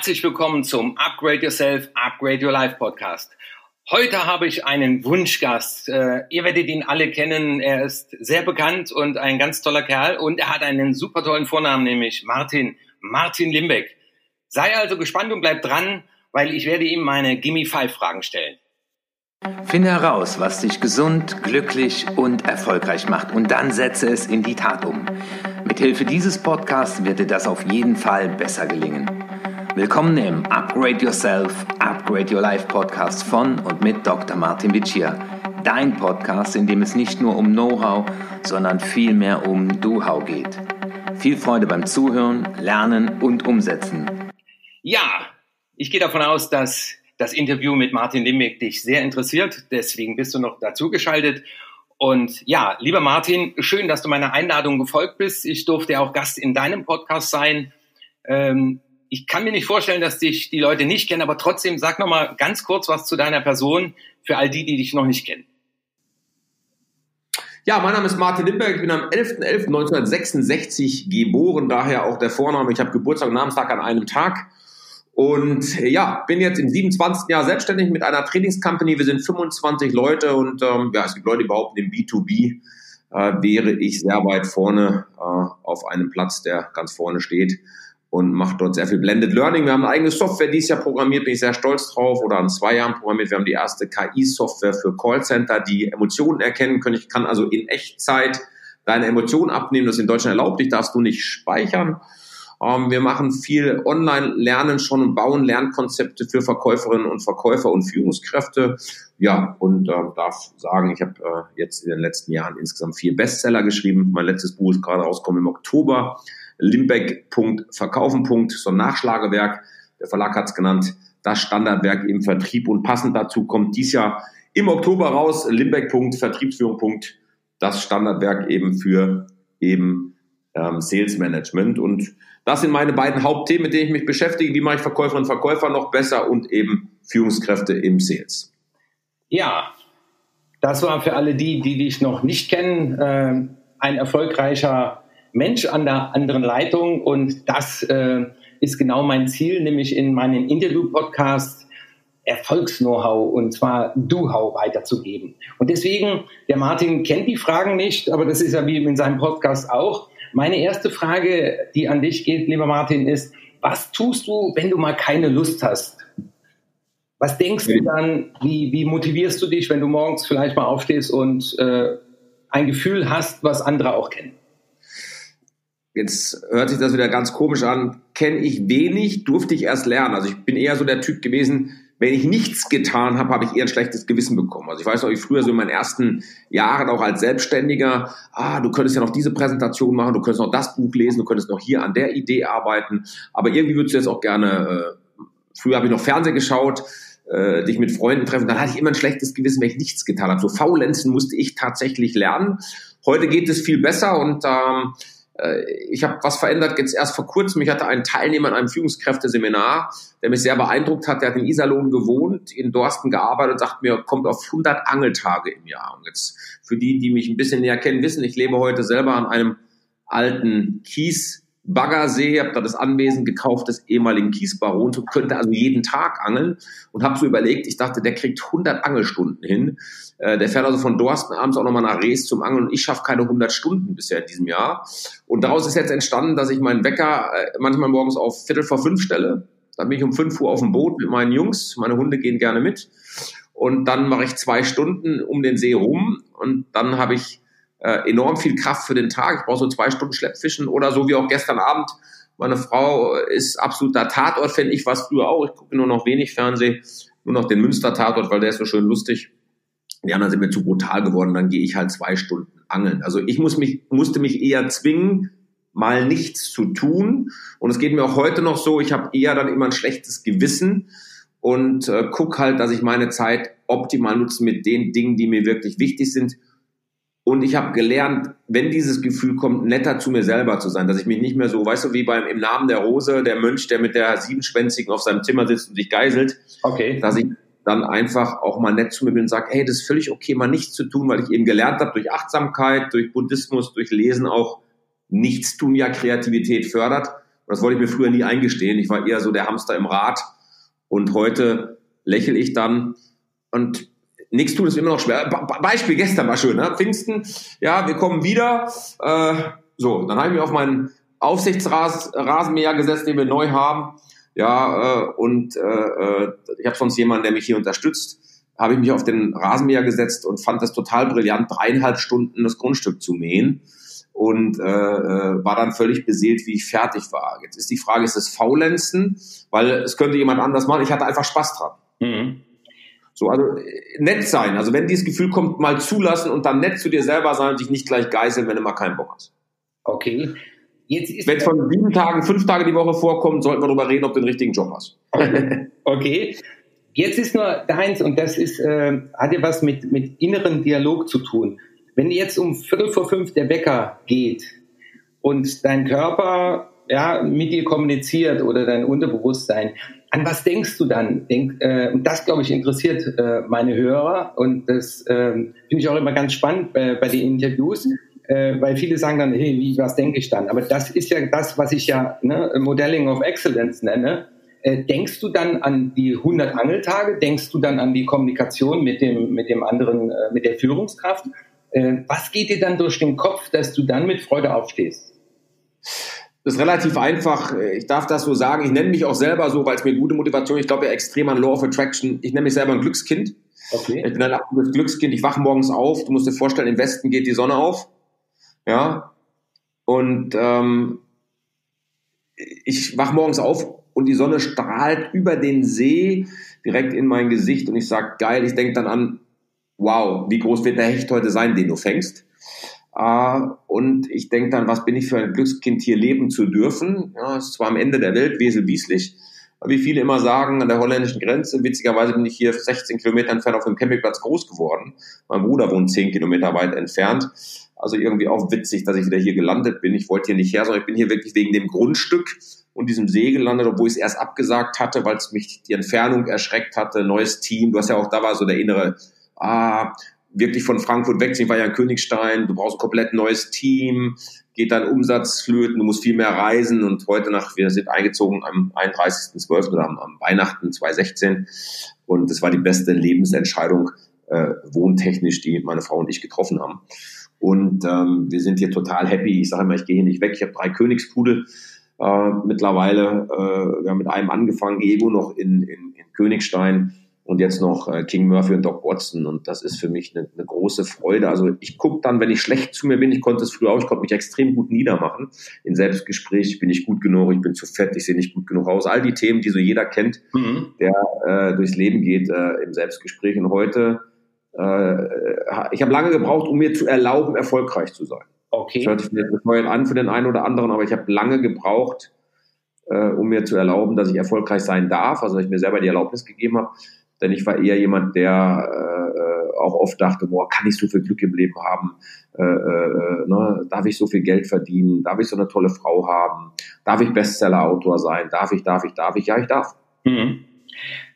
herzlich willkommen zum Upgrade Yourself, Upgrade Your Life Podcast. Heute habe ich einen Wunschgast. Äh, ihr werdet ihn alle kennen. Er ist sehr bekannt und ein ganz toller Kerl und er hat einen super tollen Vornamen, nämlich Martin, Martin Limbeck. Sei also gespannt und bleib dran, weil ich werde ihm meine Gimme Five Fragen stellen. Finde heraus, was dich gesund, glücklich und erfolgreich macht und dann setze es in die Tat um. Mithilfe dieses Podcasts wird dir das auf jeden Fall besser gelingen. Willkommen im Upgrade Yourself, Upgrade Your Life Podcast von und mit Dr. Martin Vicia. Dein Podcast, in dem es nicht nur um Know-how, sondern vielmehr um Do-How geht. Viel Freude beim Zuhören, Lernen und Umsetzen. Ja, ich gehe davon aus, dass das Interview mit Martin Limbeck dich sehr interessiert. Deswegen bist du noch dazu geschaltet. Und ja, lieber Martin, schön, dass du meiner Einladung gefolgt bist. Ich durfte auch Gast in deinem Podcast sein. Ähm, ich kann mir nicht vorstellen, dass dich die Leute nicht kennen, aber trotzdem sag noch mal ganz kurz was zu deiner Person für all die, die dich noch nicht kennen. Ja, mein Name ist Martin Limberg. Ich bin am 11.11.1966 geboren, daher auch der Vorname. Ich habe Geburtstag und Namenstag an einem Tag. Und ja, bin jetzt im 27. Jahr selbstständig mit einer Trainingscompany. Wir sind 25 Leute und ähm, ja, es gibt Leute, die behaupten, im B2B äh, wäre ich sehr weit vorne äh, auf einem Platz, der ganz vorne steht und macht dort sehr viel Blended Learning. Wir haben eine eigene Software dieses Jahr programmiert, bin ich sehr stolz drauf, oder an zwei Jahren programmiert. Wir haben die erste KI-Software für Callcenter, die Emotionen erkennen können. Ich kann also in Echtzeit deine Emotionen abnehmen. Das ist in Deutschland erlaubt. Dich darfst du nicht speichern. Ähm, wir machen viel Online-Lernen schon und bauen Lernkonzepte für Verkäuferinnen und Verkäufer und Führungskräfte. Ja, und äh, darf sagen, ich habe äh, jetzt in den letzten Jahren insgesamt vier Bestseller geschrieben. Mein letztes Buch ist gerade rausgekommen im Oktober. Limbeck.verkaufen. So ein Nachschlagewerk. Der Verlag hat es genannt. Das Standardwerk im Vertrieb und passend dazu kommt dies Jahr im Oktober raus. Limbeck.vertriebsführung. Das Standardwerk eben für eben ähm, Sales Management. Und das sind meine beiden Hauptthemen, mit denen ich mich beschäftige. Wie mache ich Verkäuferinnen und Verkäufer noch besser und eben Führungskräfte im Sales. Ja, das war für alle die, die dich noch nicht kennen, äh, ein erfolgreicher Mensch an der anderen Leitung und das äh, ist genau mein Ziel, nämlich in meinem Interview-Podcast Erfolgs-Know-how und zwar Do-How weiterzugeben. Und deswegen, der Martin kennt die Fragen nicht, aber das ist ja wie in seinem Podcast auch. Meine erste Frage, die an dich geht, lieber Martin, ist, was tust du, wenn du mal keine Lust hast? Was denkst du dann? Wie, wie motivierst du dich, wenn du morgens vielleicht mal aufstehst und äh, ein Gefühl hast, was andere auch kennen? Jetzt hört sich das wieder ganz komisch an. Kenne ich wenig, durfte ich erst lernen. Also ich bin eher so der Typ gewesen, wenn ich nichts getan habe, habe ich eher ein schlechtes Gewissen bekommen. Also ich weiß noch, ich früher so in meinen ersten Jahren auch als Selbstständiger, ah, du könntest ja noch diese Präsentation machen, du könntest noch das Buch lesen, du könntest noch hier an der Idee arbeiten. Aber irgendwie würdest du jetzt auch gerne, äh, früher habe ich noch Fernsehen geschaut, äh, dich mit Freunden treffen, dann hatte ich immer ein schlechtes Gewissen, wenn ich nichts getan habe. So faulenzen musste ich tatsächlich lernen. Heute geht es viel besser und ähm, äh, ich habe was verändert jetzt erst vor kurzem. Ich hatte einen Teilnehmer in einem Führungskräfteseminar, der mich sehr beeindruckt hat. Der hat in Iserlohn gewohnt, in Dorsten gearbeitet und sagt mir, kommt auf 100 Angeltage im Jahr. Und jetzt für die, die mich ein bisschen näher kennen, wissen, ich lebe heute selber an einem alten Kies Baggersee, habe da das Anwesen gekauft des ehemaligen Kiesbarons und könnte also jeden Tag angeln und habe so überlegt, ich dachte, der kriegt 100 Angelstunden hin. Äh, der fährt also von Dorsten abends auch nochmal nach Rees zum Angeln und ich schaffe keine 100 Stunden bisher in diesem Jahr. Und daraus ist jetzt entstanden, dass ich meinen Wecker äh, manchmal morgens auf Viertel vor fünf stelle. Dann bin ich um fünf Uhr auf dem Boot mit meinen Jungs. Meine Hunde gehen gerne mit. Und dann mache ich zwei Stunden um den See rum und dann habe ich äh, enorm viel Kraft für den Tag. Ich brauche so zwei Stunden Schleppfischen oder so wie auch gestern Abend. Meine Frau ist absoluter Tatort-Fan. Ich war früher auch. Ich gucke nur noch wenig Fernsehen, nur noch den Münster-Tatort, weil der ist so schön lustig. Die anderen sind mir zu brutal geworden. Dann gehe ich halt zwei Stunden angeln. Also ich muss mich, musste mich eher zwingen, mal nichts zu tun. Und es geht mir auch heute noch so. Ich habe eher dann immer ein schlechtes Gewissen und äh, guck halt, dass ich meine Zeit optimal nutze mit den Dingen, die mir wirklich wichtig sind und ich habe gelernt, wenn dieses Gefühl kommt, netter zu mir selber zu sein, dass ich mich nicht mehr so, weißt du, wie beim im Namen der Rose, der Mönch, der mit der Siebenschwänzigen auf seinem Zimmer sitzt und sich geißelt, okay. dass ich dann einfach auch mal nett zu mir bin und sage, hey, das ist völlig okay, mal nichts zu tun, weil ich eben gelernt habe, durch Achtsamkeit, durch Buddhismus, durch Lesen auch, nichts tun ja Kreativität fördert. das wollte ich mir früher nie eingestehen. Ich war eher so der Hamster im Rad. Und heute lächle ich dann und nichts tun ist immer noch schwer. Beispiel gestern war schön, ne? Pfingsten, ja, wir kommen wieder. Äh, so, dann habe ich mich auf meinen Aufsichtsrasenmäher gesetzt, den wir neu haben. Ja, äh, und äh, äh ich habe sonst jemanden, der mich hier unterstützt. Habe ich mich auf den Rasenmäher gesetzt und fand das total brillant, dreieinhalb Stunden das Grundstück zu mähen und äh, äh, war dann völlig beseelt, wie ich fertig war. Jetzt ist die Frage, ist es Faulenzen? Weil es könnte jemand anders machen. Ich hatte einfach Spaß dran. Mhm. So, also nett sein. Also wenn dieses Gefühl kommt, mal zulassen und dann nett zu dir selber sein und dich nicht gleich geißeln, wenn du mal keinen Bock hast. Okay. wenn es von sieben Tagen, fünf Tage die Woche vorkommt, sollten wir darüber reden, ob du den richtigen Job hast. Okay. okay. Jetzt ist nur deins und das ist, äh, hat ja was mit, mit inneren Dialog zu tun. Wenn jetzt um Viertel vor fünf der Wecker geht und dein Körper ja, mit dir kommuniziert oder dein Unterbewusstsein, an was denkst du dann? Denk, äh, das, glaube ich, interessiert äh, meine Hörer und das äh, finde ich auch immer ganz spannend bei, bei den Interviews, äh, weil viele sagen dann, hey, wie, was denke ich dann? Aber das ist ja das, was ich ja ne, Modelling of Excellence nenne. Äh, denkst du dann an die 100 Angeltage? Denkst du dann an die Kommunikation mit dem, mit dem anderen, äh, mit der Führungskraft? Äh, was geht dir dann durch den Kopf, dass du dann mit Freude aufstehst? Das ist relativ einfach. Ich darf das so sagen. Ich nenne mich auch selber so, weil es mir gute Motivation. Ich glaube ja extrem an Law of Attraction. Ich nenne mich selber ein Glückskind. Okay. Ich bin ein absolutes Glückskind. Ich wache morgens auf. Du musst dir vorstellen, im Westen geht die Sonne auf. Ja. Und ähm, ich wache morgens auf und die Sonne strahlt über den See direkt in mein Gesicht und ich sage, geil, ich denke dann an, wow, wie groß wird der Hecht heute sein, den du fängst? Äh, und ich denke dann, was bin ich für ein Glückskind, hier leben zu dürfen? Ja, es ist zwar am Ende der Welt, Wesel Wieslich, wie viele immer sagen, an der holländischen Grenze. Witzigerweise bin ich hier 16 Kilometer entfernt auf dem Campingplatz groß geworden. Mein Bruder wohnt 10 Kilometer weit entfernt. Also irgendwie auch witzig, dass ich wieder hier gelandet bin. Ich wollte hier nicht her, sondern ich bin hier wirklich wegen dem Grundstück und diesem See gelandet, obwohl ich es erst abgesagt hatte, weil es mich die Entfernung erschreckt hatte. Neues Team. Du hast ja auch, da war so der innere, ah, wirklich von Frankfurt weg. Ich war ja in Königstein, du brauchst ein komplett neues Team, geht dein Umsatz flöten, du musst viel mehr reisen und heute nach, wir sind eingezogen am 31.12. oder am, am Weihnachten 2016 und das war die beste Lebensentscheidung äh, wohntechnisch, die meine Frau und ich getroffen haben. Und ähm, wir sind hier total happy. Ich sage immer, ich gehe hier nicht weg. Ich habe drei Königspudel äh, mittlerweile. Äh, wir haben mit einem angefangen, Ego noch in, in, in Königstein und jetzt noch äh, King Murphy und Doc Watson. Und das ist für mich eine, eine große Freude. Also ich gucke dann, wenn ich schlecht zu mir bin, ich konnte es früher auch, ich konnte mich extrem gut niedermachen. In Selbstgespräch bin ich gut genug, ich bin zu fett, ich sehe nicht gut genug aus. All die Themen, die so jeder kennt, mhm. der äh, durchs Leben geht äh, im Selbstgespräch. Und heute, äh, ich habe lange gebraucht, um mir zu erlauben, erfolgreich zu sein. Okay. Das hört sich bescheuert an für den einen oder anderen, aber ich habe lange gebraucht, äh, um mir zu erlauben, dass ich erfolgreich sein darf, also dass ich mir selber die Erlaubnis gegeben habe denn ich war eher jemand, der äh, auch oft dachte, boah, kann ich so viel Glück im Leben haben? Äh, äh, ne? Darf ich so viel Geld verdienen? Darf ich so eine tolle Frau haben? Darf ich Bestseller-Autor sein? Darf ich, darf ich, darf ich? Ja, ich darf. Mhm.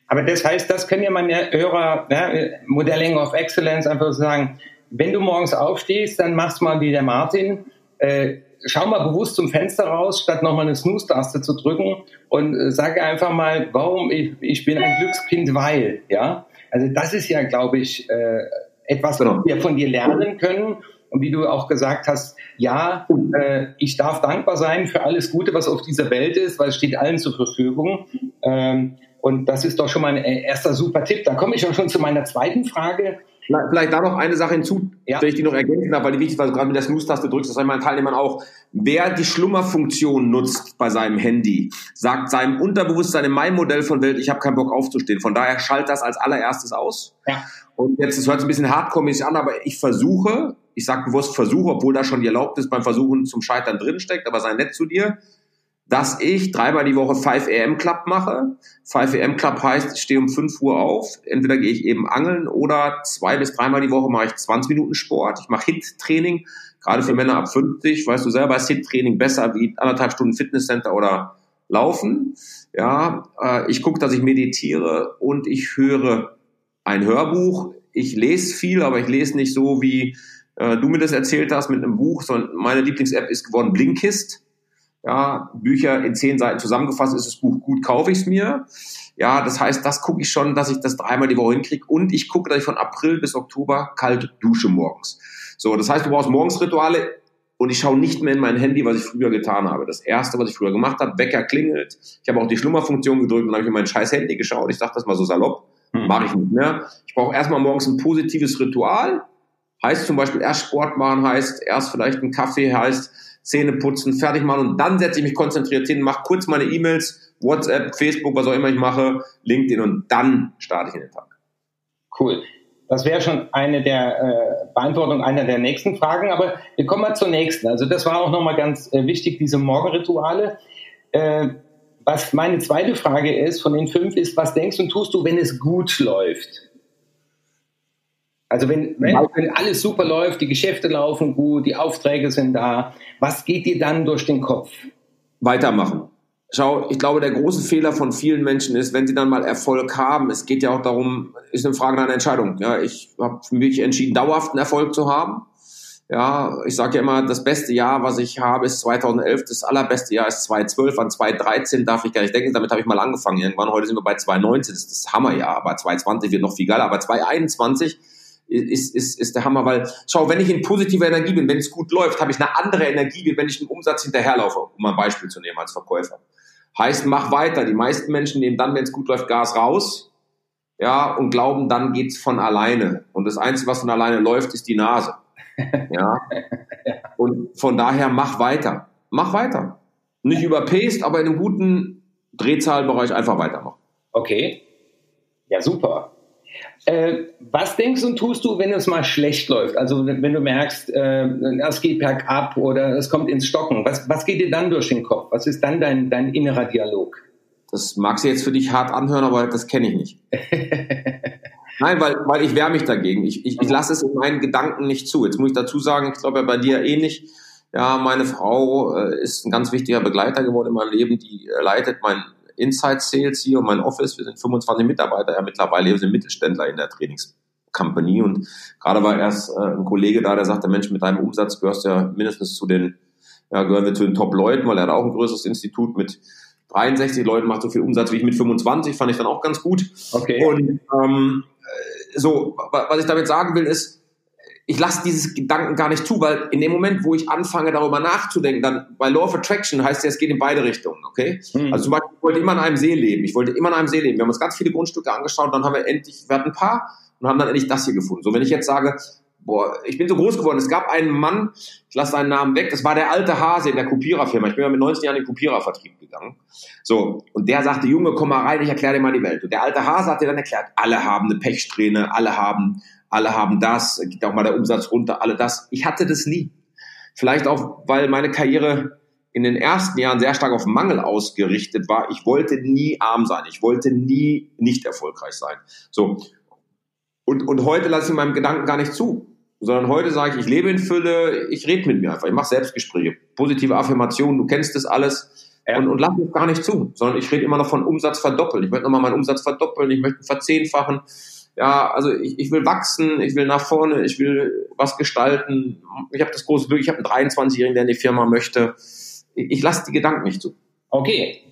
Aber das heißt, das können ja meine Hörer, ne, Modelling of Excellence, einfach sagen, wenn du morgens aufstehst, dann machst du mal wie der Martin, äh, schau mal bewusst zum Fenster raus, statt nochmal eine Snooze-Taste zu drücken und äh, sage einfach mal, warum ich, ich bin ein Glückskind, weil, ja. Also das ist ja, glaube ich, äh, etwas, genau. was wir von dir lernen können. Und wie du auch gesagt hast, ja, äh, ich darf dankbar sein für alles Gute, was auf dieser Welt ist, weil es steht allen zur Verfügung. Ähm, und das ist doch schon mal ein erster super Tipp. Da komme ich auch schon zu meiner zweiten Frage. Vielleicht da noch eine Sache hinzu, ja. wenn ich die noch ergänzen darf, weil die wichtig du gerade mit der Snooze-Taste drückst, das sei meinen Teilnehmern auch. Wer die Schlummerfunktion nutzt bei seinem Handy, sagt seinem Unterbewusstsein in meinem Modell von Welt, ich habe keinen Bock aufzustehen. Von daher schalt das als allererstes aus. Ja. Und jetzt, das hört sich ein bisschen hardcore-mäßig an, aber ich versuche, ich sage bewusst versuche, obwohl da schon die Erlaubnis beim Versuchen zum Scheitern drinsteckt, aber sei nett zu dir dass ich dreimal die Woche 5 AM Club mache. 5 AM Club heißt, ich stehe um 5 Uhr auf. Entweder gehe ich eben angeln oder zwei bis dreimal die Woche mache ich 20 Minuten Sport. Ich mache HIT-Training, gerade für Männer ab 50. Weißt du selber, ist HIT-Training besser wie anderthalb Stunden Fitnesscenter oder Laufen. Ja, äh, ich gucke, dass ich meditiere und ich höre ein Hörbuch. Ich lese viel, aber ich lese nicht so, wie äh, du mir das erzählt hast mit einem Buch, sondern meine Lieblings-App ist geworden Blinkist Ja, Bücher in zehn Seiten zusammengefasst ist das Buch gut, kaufe ich es mir. Ja, das heißt, das gucke ich schon, dass ich das dreimal die Woche hinkriege. Und ich gucke, dass ich von April bis Oktober kalt dusche morgens. So, das heißt, du brauchst morgens Rituale und ich schaue nicht mehr in mein Handy, was ich früher getan habe. Das erste, was ich früher gemacht habe, Wecker klingelt. Ich habe auch die Schlummerfunktion gedrückt und habe ich in mein scheiß Handy geschaut. Ich dachte das mal so salopp. Hm. Mache ich nicht mehr. Ich brauche erstmal morgens ein positives Ritual. Heißt zum Beispiel erst Sport machen, heißt erst vielleicht einen Kaffee, heißt Zähne putzen, fertig machen und dann setze ich mich konzentriert hin, mache kurz meine E-Mails, WhatsApp, Facebook, was auch immer ich mache, LinkedIn und dann starte ich in den Tag. Cool. Das wäre schon eine der äh, Beantwortung einer der nächsten Fragen, aber wir kommen mal zur nächsten. Also das war auch nochmal ganz äh, wichtig, diese Morgenrituale. Äh, was meine zweite Frage ist von den fünf ist, was denkst und tust du, wenn es gut läuft? Also wenn, wenn, wenn alles super läuft, die Geschäfte laufen gut, die Aufträge sind da, was geht dir dann durch den Kopf? Weitermachen. Schau, ich glaube, der große Fehler von vielen Menschen ist, wenn sie dann mal Erfolg haben, es geht ja auch darum, ist eine Frage einer Entscheidung. Ja, ich habe für mich entschieden, dauerhaften Erfolg zu haben. Ja, ich sage ja immer, das beste Jahr, was ich habe, ist 2011. Das allerbeste Jahr ist 2012. An 2013 darf ich gar nicht denken. Damit habe ich mal angefangen. Irgendwann heute sind wir bei 2019. Das ist das Hammerjahr. Aber 2020 wird noch viel geiler. Aber 2021 ist, ist, ist der Hammer, weil, schau, wenn ich in positiver Energie bin, wenn es gut läuft, habe ich eine andere Energie, wie wenn ich im Umsatz hinterherlaufe, um mal ein Beispiel zu nehmen als Verkäufer. Heißt, mach weiter. Die meisten Menschen nehmen dann, wenn es gut läuft, Gas raus, ja, und glauben, dann geht's von alleine. Und das Einzige, was von alleine läuft, ist die Nase. Ja. Und von daher mach weiter. Mach weiter. Nicht überpaced, aber in einem guten Drehzahlbereich einfach weitermachen. Okay. Ja, super. Äh, was denkst und tust du, wenn es mal schlecht läuft? Also wenn du merkst, äh, es geht bergab oder es kommt ins Stocken. Was, was geht dir dann durch den Kopf? Was ist dann dein, dein innerer Dialog? Das mag sich jetzt für dich hart anhören, aber das kenne ich nicht. Nein, weil, weil ich wehre mich dagegen. Ich, ich, ich lasse es in meinen Gedanken nicht zu. Jetzt muss ich dazu sagen, ich glaube ja bei dir ähnlich. Ja, meine Frau äh, ist ein ganz wichtiger Begleiter geworden in meinem Leben. Die äh, leitet mein Inside Sales hier und mein Office. Wir sind 25 Mitarbeiter ja mittlerweile. Wir sind Mittelständler in der Trainingscompany. Und gerade war erst äh, ein Kollege da, der sagte, Mensch, mit deinem Umsatz gehörst du ja mindestens zu den, ja, gehören wir zu den Top-Leuten, weil er hat auch ein größeres Institut mit 63 Leuten, macht so viel Umsatz wie ich mit 25, fand ich dann auch ganz gut. Okay. Und ähm, so, was ich damit sagen will, ist, ich lasse dieses Gedanken gar nicht zu, weil in dem Moment, wo ich anfange, darüber nachzudenken, dann bei Law of Attraction heißt ja, es geht in beide Richtungen, okay? Mhm. Also zum Beispiel, ich wollte immer in einem See leben. Ich wollte immer in einem See leben. Wir haben uns ganz viele Grundstücke angeschaut, dann haben wir endlich, wir hatten ein paar und haben dann endlich das hier gefunden. So, wenn ich jetzt sage, boah, ich bin so groß geworden. Es gab einen Mann, ich lasse seinen Namen weg, das war der alte Hase in der Kopiererfirma. Ich bin ja mit 19 Jahren in den Kopierervertrieb gegangen. So, und der sagte, Junge, komm mal rein, ich erkläre dir mal die Welt. Und der alte Hase hat dir dann erklärt, alle haben eine Pechsträhne, alle haben alle haben das, geht auch mal der Umsatz runter, alle das. Ich hatte das nie. Vielleicht auch, weil meine Karriere in den ersten Jahren sehr stark auf Mangel ausgerichtet war. Ich wollte nie arm sein. Ich wollte nie nicht erfolgreich sein. So. Und, und heute lasse ich meinem Gedanken gar nicht zu. Sondern heute sage ich, ich lebe in Fülle, ich rede mit mir einfach, ich mache Selbstgespräche, positive Affirmationen, du kennst das alles. Ja. Und, und lass mich gar nicht zu, sondern ich rede immer noch von Umsatz verdoppeln. Ich möchte nochmal meinen Umsatz verdoppeln, ich möchte verzehnfachen ja, also ich, ich will wachsen, ich will nach vorne, ich will was gestalten. Ich habe das große Glück, ich habe einen 23-Jährigen, der in die Firma möchte. Ich, ich lasse die Gedanken nicht zu. Okay.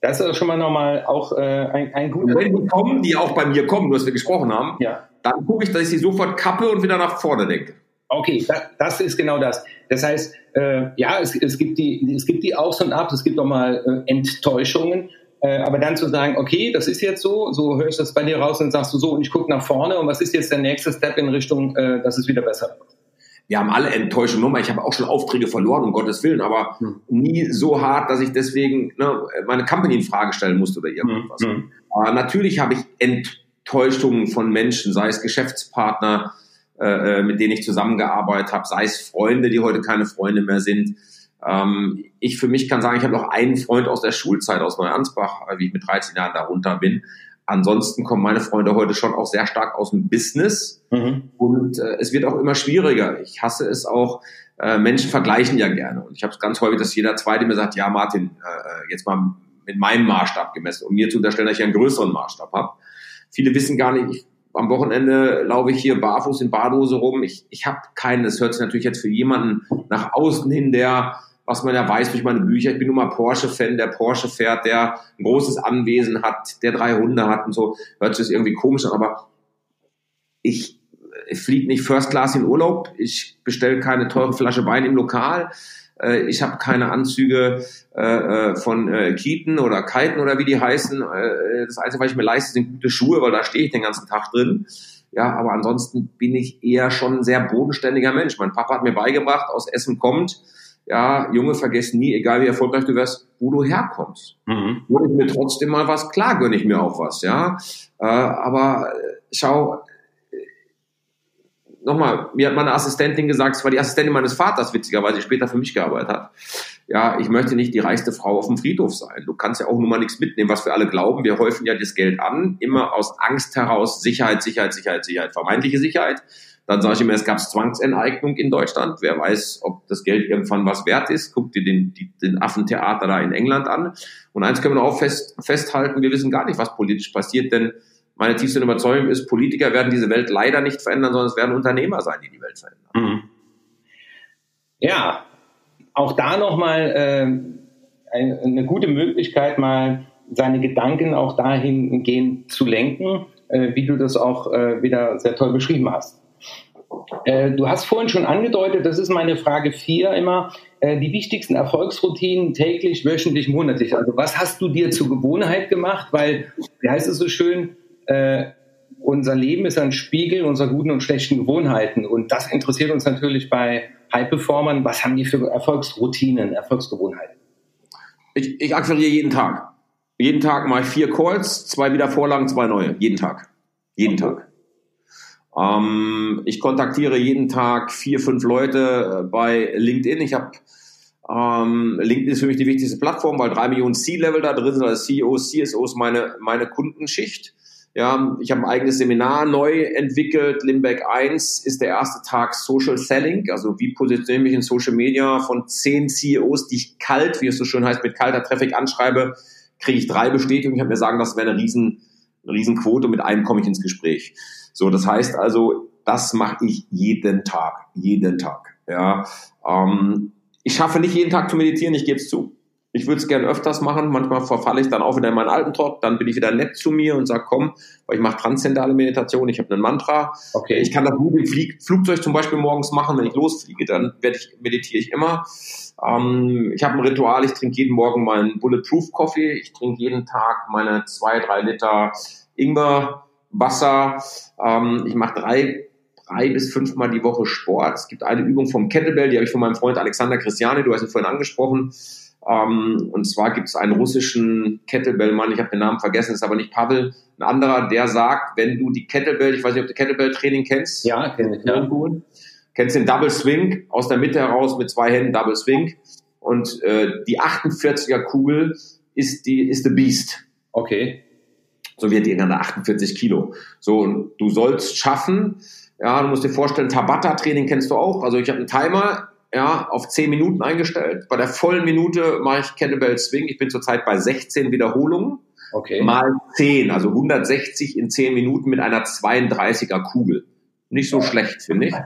Das ist schon mal nochmal auch äh, ein, ein guter. Wenn die kommen, die auch bei mir kommen, was wir gesprochen haben, ja. dann gucke ich, dass ich sie sofort kappe und wieder nach vorne denke. Okay, das, das ist genau das. Das heißt, äh, ja, es, es, gibt die, es gibt die Aufs und Abs, es gibt auch mal äh, Enttäuschungen, äh, aber dann zu sagen, okay, das ist jetzt so, so hörst du das bei dir raus und sagst du so, und ich gucke nach vorne und was ist jetzt der nächste Step in Richtung, äh, dass es wieder besser wird? Wir haben alle Enttäuschung. Nummer. Ich habe auch schon Aufträge verloren, um Gottes Willen, aber hm. nie so hart, dass ich deswegen ne, meine Company in Frage stellen musste oder irgendwas. Hm. hm. Aber natürlich habe ich Enttäuschungen von Menschen, sei es Geschäftspartner, äh, äh mit denen ich zusammengearbeitet habe, sei es Freunde, die heute keine Freunde mehr sind. Ähm, ich für mich kann sagen, ich habe noch einen Freund aus der Schulzeit aus Neuansbach, äh, wie ich mit 13 Jahren darunter bin. Ansonsten kommen meine Freunde heute schon auch sehr stark aus dem Business mhm. und äh, es wird auch immer schwieriger. Ich hasse es auch, äh, Menschen vergleichen ja gerne und ich habe es ganz häufig, dass jeder Zweite mir sagt, ja Martin, äh, jetzt mal mit meinem Maßstab gemessen, um mir zu unterstellen, dass ich einen größeren Maßstab habe. Viele wissen gar nicht, ich, am Wochenende laufe ich hier barfuß in Badhose rum. Ich, ich habe keinen, das hört sich natürlich jetzt für jemanden nach außen hin, der was man ja weiß durch meine Bücher. Ich bin nun mal Porsche-Fan, der Porsche fährt, der ein großes Anwesen hat, der drei Hunde hat und so. Hört sich das irgendwie komisch an, aber ich, ich fliege nicht First Class in Urlaub. Ich bestelle keine teure Flasche Wein im Lokal. Äh, ich habe keine Anzüge äh, äh von Kieten oder Kiten oder wie die heißen. Das Einzige, was ich mir leiste, sind gute Schuhe, weil da stehe ich den ganzen Tag drin. Ja, aber ansonsten bin ich eher schon ein sehr bodenständiger Mensch. Mein Papa hat mir beigebracht, aus Essen kommt, ja, Junge, vergessen nie, egal wie erfolgreich du wirst, wo du herkommst. Mhm. Gönne ich mir trotzdem mal was, klar gönne ich mir auch was, ja. Äh, aber äh, schau, nochmal, mir hat meine Assistentin gesagt, es war die Assistentin meines Vaters, witzigerweise, die später für mich gearbeitet hat. Ja, ich möchte nicht die reichste Frau auf dem Friedhof sein. Du kannst ja auch nur mal nichts mitnehmen, was wir alle glauben. Wir häufen ja das Geld an, immer aus Angst heraus, Sicherheit, Sicherheit, Sicherheit, Sicherheit, vermeintliche Sicherheit. Dann sage ich immer, es gab Zwangsenteignung in Deutschland. Wer weiß, ob das Geld irgendwann was wert ist. Guck dir den, die, den Affentheater da in England an. Und eins können wir auch fest, festhalten, wir wissen gar nicht, was politisch passiert, denn meine tiefste Überzeugung ist, Politiker werden diese Welt leider nicht verändern, sondern es werden Unternehmer sein, die die Welt verändern. Mhm. Ja, auch da nochmal äh, eine, eine gute Möglichkeit, mal seine Gedanken auch dahingehend zu lenken, äh, wie du das auch äh, wieder sehr toll beschrieben hast. Äh, du hast vorhin schon angedeutet, das ist meine Frage 4 immer, äh, die wichtigsten Erfolgsroutinen täglich, wöchentlich, monatlich. Also was hast du dir zur Gewohnheit gemacht? Weil, wie heißt es so schön, äh, unser Leben ist ein Spiegel unserer guten und schlechten Gewohnheiten. Und das interessiert uns natürlich bei High-Performern. Was haben die für Erfolgsroutinen, Erfolgsgewohnheiten? Ich, ich akquiriere jeden Tag. Jeden Tag mache ich vier Calls, zwei Wiedervorlagen, zwei neue. Jeden Tag. Jeden Tag. Ähm, ich kontaktiere jeden Tag vier, fünf Leute äh, bei LinkedIn. Ich habe ähm, LinkedIn ist für mich die wichtigste Plattform, weil drei Millionen C-Level da drin sind, also CEOs, CSOs meine, meine Kundenschicht. Ja, ich habe ein eigenes Seminar neu entwickelt. Limbeck 1 ist der erste Tag Social Selling. Also wie positioniere ich mich in Social Media von zehn CEOs, die ich kalt, wie es so schön heißt, mit kalter Traffic anschreibe, kriege ich drei Bestätigungen. Ich habe mir sagen, das wäre eine riesen, eine riesen Quote. Mit einem komme ich ins Gespräch. So, das heißt also, das mache ich jeden Tag, jeden Tag. Ja, ähm, ich schaffe nicht jeden Tag zu meditieren, ich gebe es zu. Ich würde es gerne öfters machen. Manchmal verfalle ich dann auch wieder in meinen alten Trott. Dann bin ich wieder nett zu mir und sage, komm, weil ich mache transzendale Meditation. Ich habe einen Mantra. Okay. Ich kann das gut im Flugzeug zum Beispiel morgens machen. Wenn ich losfliege, dann werde ich, meditiere ich immer. Ähm, ich habe ein Ritual. Ich trinke jeden Morgen meinen Bulletproof Coffee. Ich trinke jeden Tag meine zwei, drei Liter Ingwer Wasser. Ähm, ich mache drei, drei bis fünfmal die Woche Sport. Es gibt eine Übung vom Kettlebell, die habe ich von meinem Freund Alexander Christiani, du hast ihn vorhin angesprochen. Ähm, und zwar gibt es einen russischen Kettlebell-Mann, ich habe den Namen vergessen, ist aber nicht Pavel, ein anderer, der sagt, wenn du die Kettlebell, ich weiß nicht, ob du Kettlebell-Training kennst. Ja, kenne ich. Ja. Kennst den Double Swing aus der Mitte heraus mit zwei Händen Double Swing. Und äh, die 48er Kugel ist die ist the Beast. Okay so wird irgendeiner 48 Kilo. So, und du sollst schaffen, ja, du musst dir vorstellen, Tabata-Training kennst du auch. Also ich habe einen Timer, ja, auf 10 Minuten eingestellt. Bei der vollen Minute mache ich Kettlebell Swing. Ich bin zurzeit bei 16 Wiederholungen. Okay. Mal 10, also 160 in 10 Minuten mit einer 32er Kugel. Nicht so schlecht, finde ich.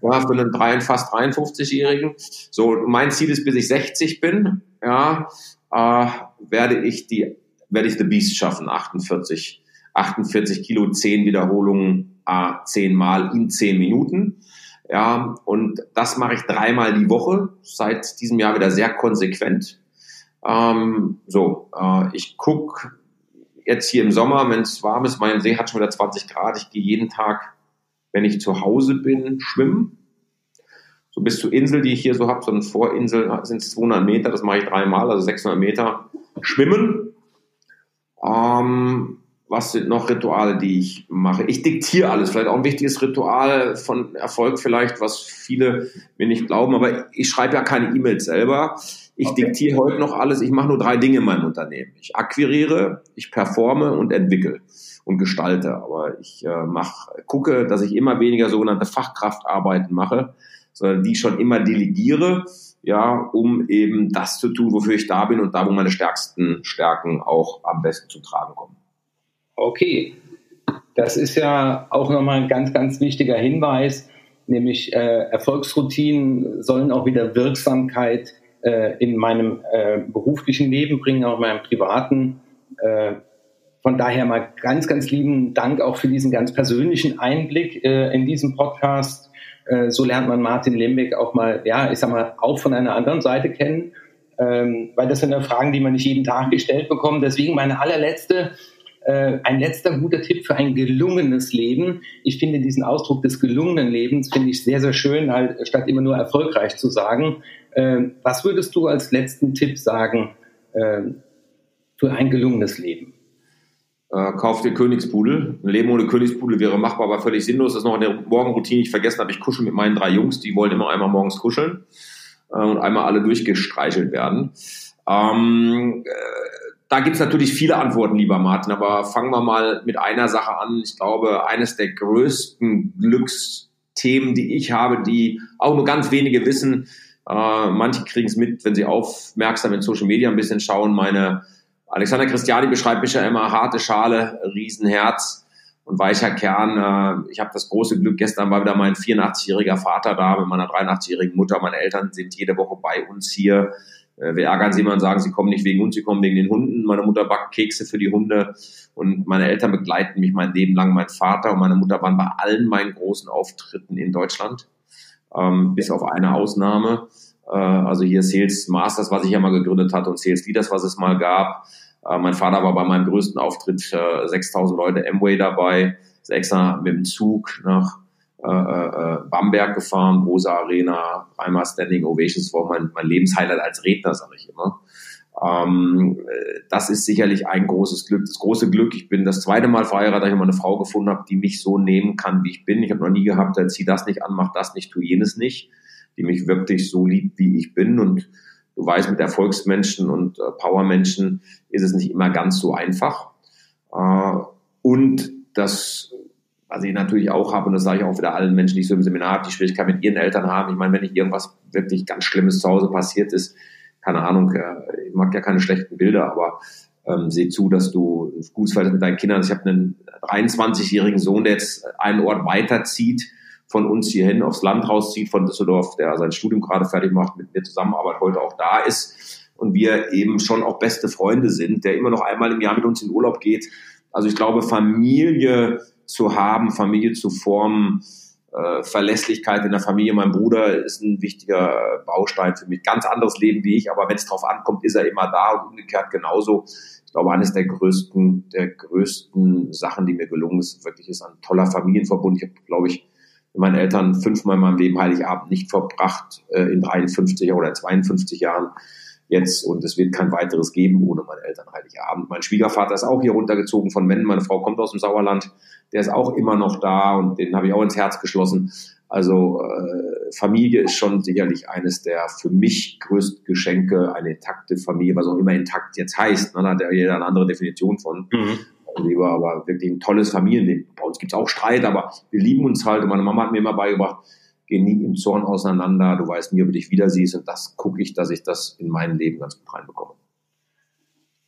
Ja, für einen 3, fast 53-Jährigen. So, mein Ziel ist, bis ich 60 bin, ja, äh, werde ich die werde ich The Beast schaffen. 48, 48 Kilo, 10 Wiederholungen, a 10 Mal in 10 Minuten. Ja, und das mache ich dreimal die Woche, seit diesem Jahr wieder sehr konsequent. Ähm, so, äh, ich guck jetzt hier im Sommer, wenn es warm ist, mein See hat schon wieder 20 Grad, ich gehe jeden Tag, wenn ich zu Hause bin, schwimmen. So bis zur Insel, die ich hier so habe, so eine Vorinsel, sind es 200 Meter, das mache ich dreimal, also 600 Meter schwimmen. Ähm, was sind noch Rituale, die ich mache? Ich diktiere alles. Vielleicht auch ein wichtiges Ritual von Erfolg vielleicht, was viele mir nicht glauben. Aber ich schreibe ja keine E-Mails selber. Ich okay. diktiere heute noch alles. Ich mache nur drei Dinge in meinem Unternehmen. Ich akquiriere, ich performe und entwickle und gestalte. Aber ich äh, mach, gucke, dass ich immer weniger sogenannte Fachkraftarbeiten mache, sondern die schon immer delegiere ja, um eben das zu tun, wofür ich da bin und da, wo meine stärksten Stärken auch am besten zu tragen kommen. Okay, das ist ja auch nochmal ein ganz, ganz wichtiger Hinweis, nämlich äh, Erfolgsroutinen sollen auch wieder Wirksamkeit äh, in meinem äh, beruflichen Leben bringen, auch in meinem privaten. Äh, von daher mal ganz, ganz lieben Dank auch für diesen ganz persönlichen Einblick äh, in diesem Podcast. Äh, so lernt man Martin Lembeck auch mal, ja, ich sag mal, auch von einer anderen Seite kennen, ähm, weil das sind ja Fragen, die man nicht jeden Tag gestellt bekommt. Deswegen meine allerletzte äh, ein letzter guter Tipp für ein gelungenes Leben. Ich finde diesen Ausdruck des gelungenen Lebens finde ich sehr, sehr schön, halt, statt immer nur erfolgreich zu sagen. Äh, was würdest du als letzten Tipp sagen äh, für ein gelungenes Leben? Äh, kauf dir Königspudel. Ein Leben ohne Königspudel wäre machbar, aber völlig sinnlos. Das ist noch in der Morgenroutine. Ich vergessen habe, ich kuschel mit meinen drei Jungs. Die wollen immer einmal morgens kuscheln äh, und einmal alle durchgestreichelt werden. Ähm, äh, da gibt's natürlich viele Antworten, lieber Martin, aber fangen wir mal mit einer Sache an. Ich glaube, eines der größten Glücksthemen, die ich habe, die auch nur ganz wenige wissen, äh, manche kriegen es mit, wenn sie aufmerksam in Social Media ein bisschen schauen. Meine Alexander Christiani beschreibt mich ja immer harte Schale, Riesenherz und weicher Kern. Äh, ich habe das große Glück, gestern war wieder mein 84-jähriger Vater da mit meiner 83-jährigen Mutter. Meine Eltern sind jede Woche bei uns hier wir ärgern sie immer und sagen, sie kommen nicht wegen uns, sie kommen wegen den Hunden. Meine Mutter backt Kekse für die Hunde und meine Eltern begleiten mich mein Leben lang. Mein Vater und meine Mutter waren bei allen meinen großen Auftritten in Deutschland, ähm, bis auf eine Ausnahme. Äh, also hier Sales Masters, was ich ja mal gegründet hatte und Sales Leaders, was es mal gab. Äh, mein Vater war bei meinem größten Auftritt äh, 6000 Leute Amway dabei, ist extra mit dem Zug nach äh, äh, Bamberg gefahren, Rosa Arena, dreimal Standing Ovations, war mein, mein Lebenshighlight als Redner, sage ich immer. Ähm, äh, das ist sicherlich ein großes Glück. Das große Glück, ich bin das zweite Mal verheiratet, dass ich mal eine Frau gefunden habe, die mich so nehmen kann, wie ich bin. Ich habe noch nie gehabt, zieh das nicht an, mach das nicht, tu jenes nicht, die mich wirklich so liebt, wie ich bin. Und du weißt, mit Erfolgsmenschen und äh, Powermenschen ist es nicht immer ganz so einfach. Äh, und das was ich natürlich auch habe, und das sage ich auch wieder allen Menschen, die so im Seminar habe, die Schwierigkeit mit ihren Eltern haben. Ich meine, wenn nicht irgendwas wirklich ganz Schlimmes zu Hause passiert ist, keine Ahnung, äh, ich mag ja keine schlechten Bilder, aber ähm, seh zu, dass du ein gutes Verhältnis mit deinen Kindern hast. Ich habe einen 23-jährigen Sohn, der jetzt einen Ort weiterzieht, von uns hierhin aufs Land rauszieht, von Düsseldorf, der sein Studium gerade fertig macht, mit mir zusammenarbeitet, heute auch da ist und wir eben schon auch beste Freunde sind, der immer noch einmal im Jahr mit uns in Urlaub geht. Also ich glaube, Familie zu haben, Familie zu formen, äh, Verlässlichkeit in der Familie. Mein Bruder ist ein wichtiger Baustein für mich. Ganz anderes Leben wie ich, aber wenn es drauf ankommt, ist er immer da und umgekehrt genauso. Ich glaube, eines der größten, der größten Sachen, die mir gelungen ist, wirklich ist ein toller Familienverbund. Ich habe, glaube ich, mit meinen Eltern fünfmal in meinem Leben Heiligabend nicht verbracht, äh, in 53 oder 52 Jahren jetzt und es wird kein weiteres geben ohne meine Eltern Heiligabend. Mein Schwiegervater ist auch hier runtergezogen von Mennen, meine Frau kommt aus dem Sauerland, der ist auch immer noch da und den habe ich auch ins Herz geschlossen. Also äh, Familie ist schon sicherlich eines der für mich größten Geschenke, eine intakte Familie, was auch immer intakt jetzt heißt. Ne? Da hat ja jeder eine andere Definition von. Mhm. Lieber, aber wirklich ein tolles Familienleben. Bei uns gibt es auch Streit, aber wir lieben uns halt. Und meine Mama hat mir immer beigebracht, geh nie im Zorn auseinander, du weißt nie, ob du dich wieder siehst und das gucke ich, dass ich das in mein Leben ganz gut reinbekomme.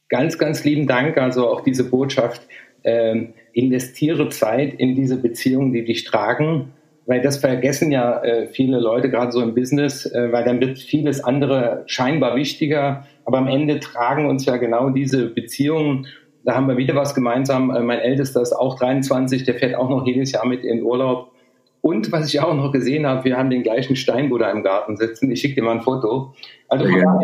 Ganz, ganz lieben Dank, also auch diese Botschaft, ähm, investiere Zeit in diese Beziehungen, die dich tragen, weil das vergessen ja äh, viele Leute, gerade so im Business, äh, weil dann wird vieles andere scheinbar wichtiger, aber am Ende tragen uns ja genau diese Beziehungen. Da haben wir wieder was gemeinsam. Äh, mein Ältester ist auch 23, der fährt auch noch jedes Jahr mit in Urlaub und was ich auch noch gesehen habe, wir haben den gleichen Steinbuddha im Garten sitzen. Ich schicke dir mal ein Foto. Also ja.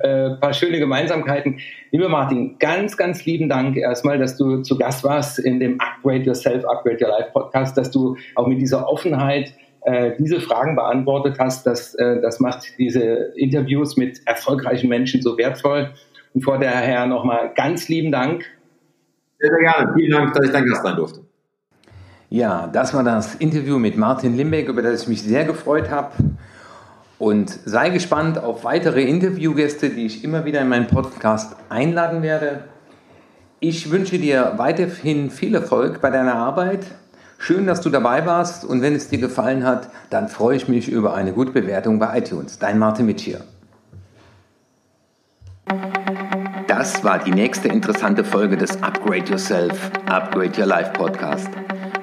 äh, paar schöne Gemeinsamkeiten. Lieber Martin, ganz, ganz lieben Dank erstmal, dass du zu Gast warst in dem Upgrade Yourself, Upgrade Your Life Podcast, dass du auch mit dieser Offenheit äh, diese Fragen beantwortet hast. Das, äh, das macht diese Interviews mit erfolgreichen Menschen so wertvoll. Und vor daher nochmal ganz lieben Dank. Sehr, sehr gerne. Vielen Dank, dass ich dein Gast sein durfte. Ja, das war das Interview mit Martin Limbeck, über das ich mich sehr gefreut habe. Und sei gespannt auf weitere Interviewgäste, die ich immer wieder in meinen Podcast einladen werde. Ich wünsche dir weiterhin viel Erfolg bei deiner Arbeit. Schön, dass du dabei warst und wenn es dir gefallen hat, dann freue ich mich über eine gute Bewertung bei iTunes. Dein Martin Mitsch hier. Das war die nächste interessante Folge des Upgrade Yourself, Upgrade Your Life Podcast.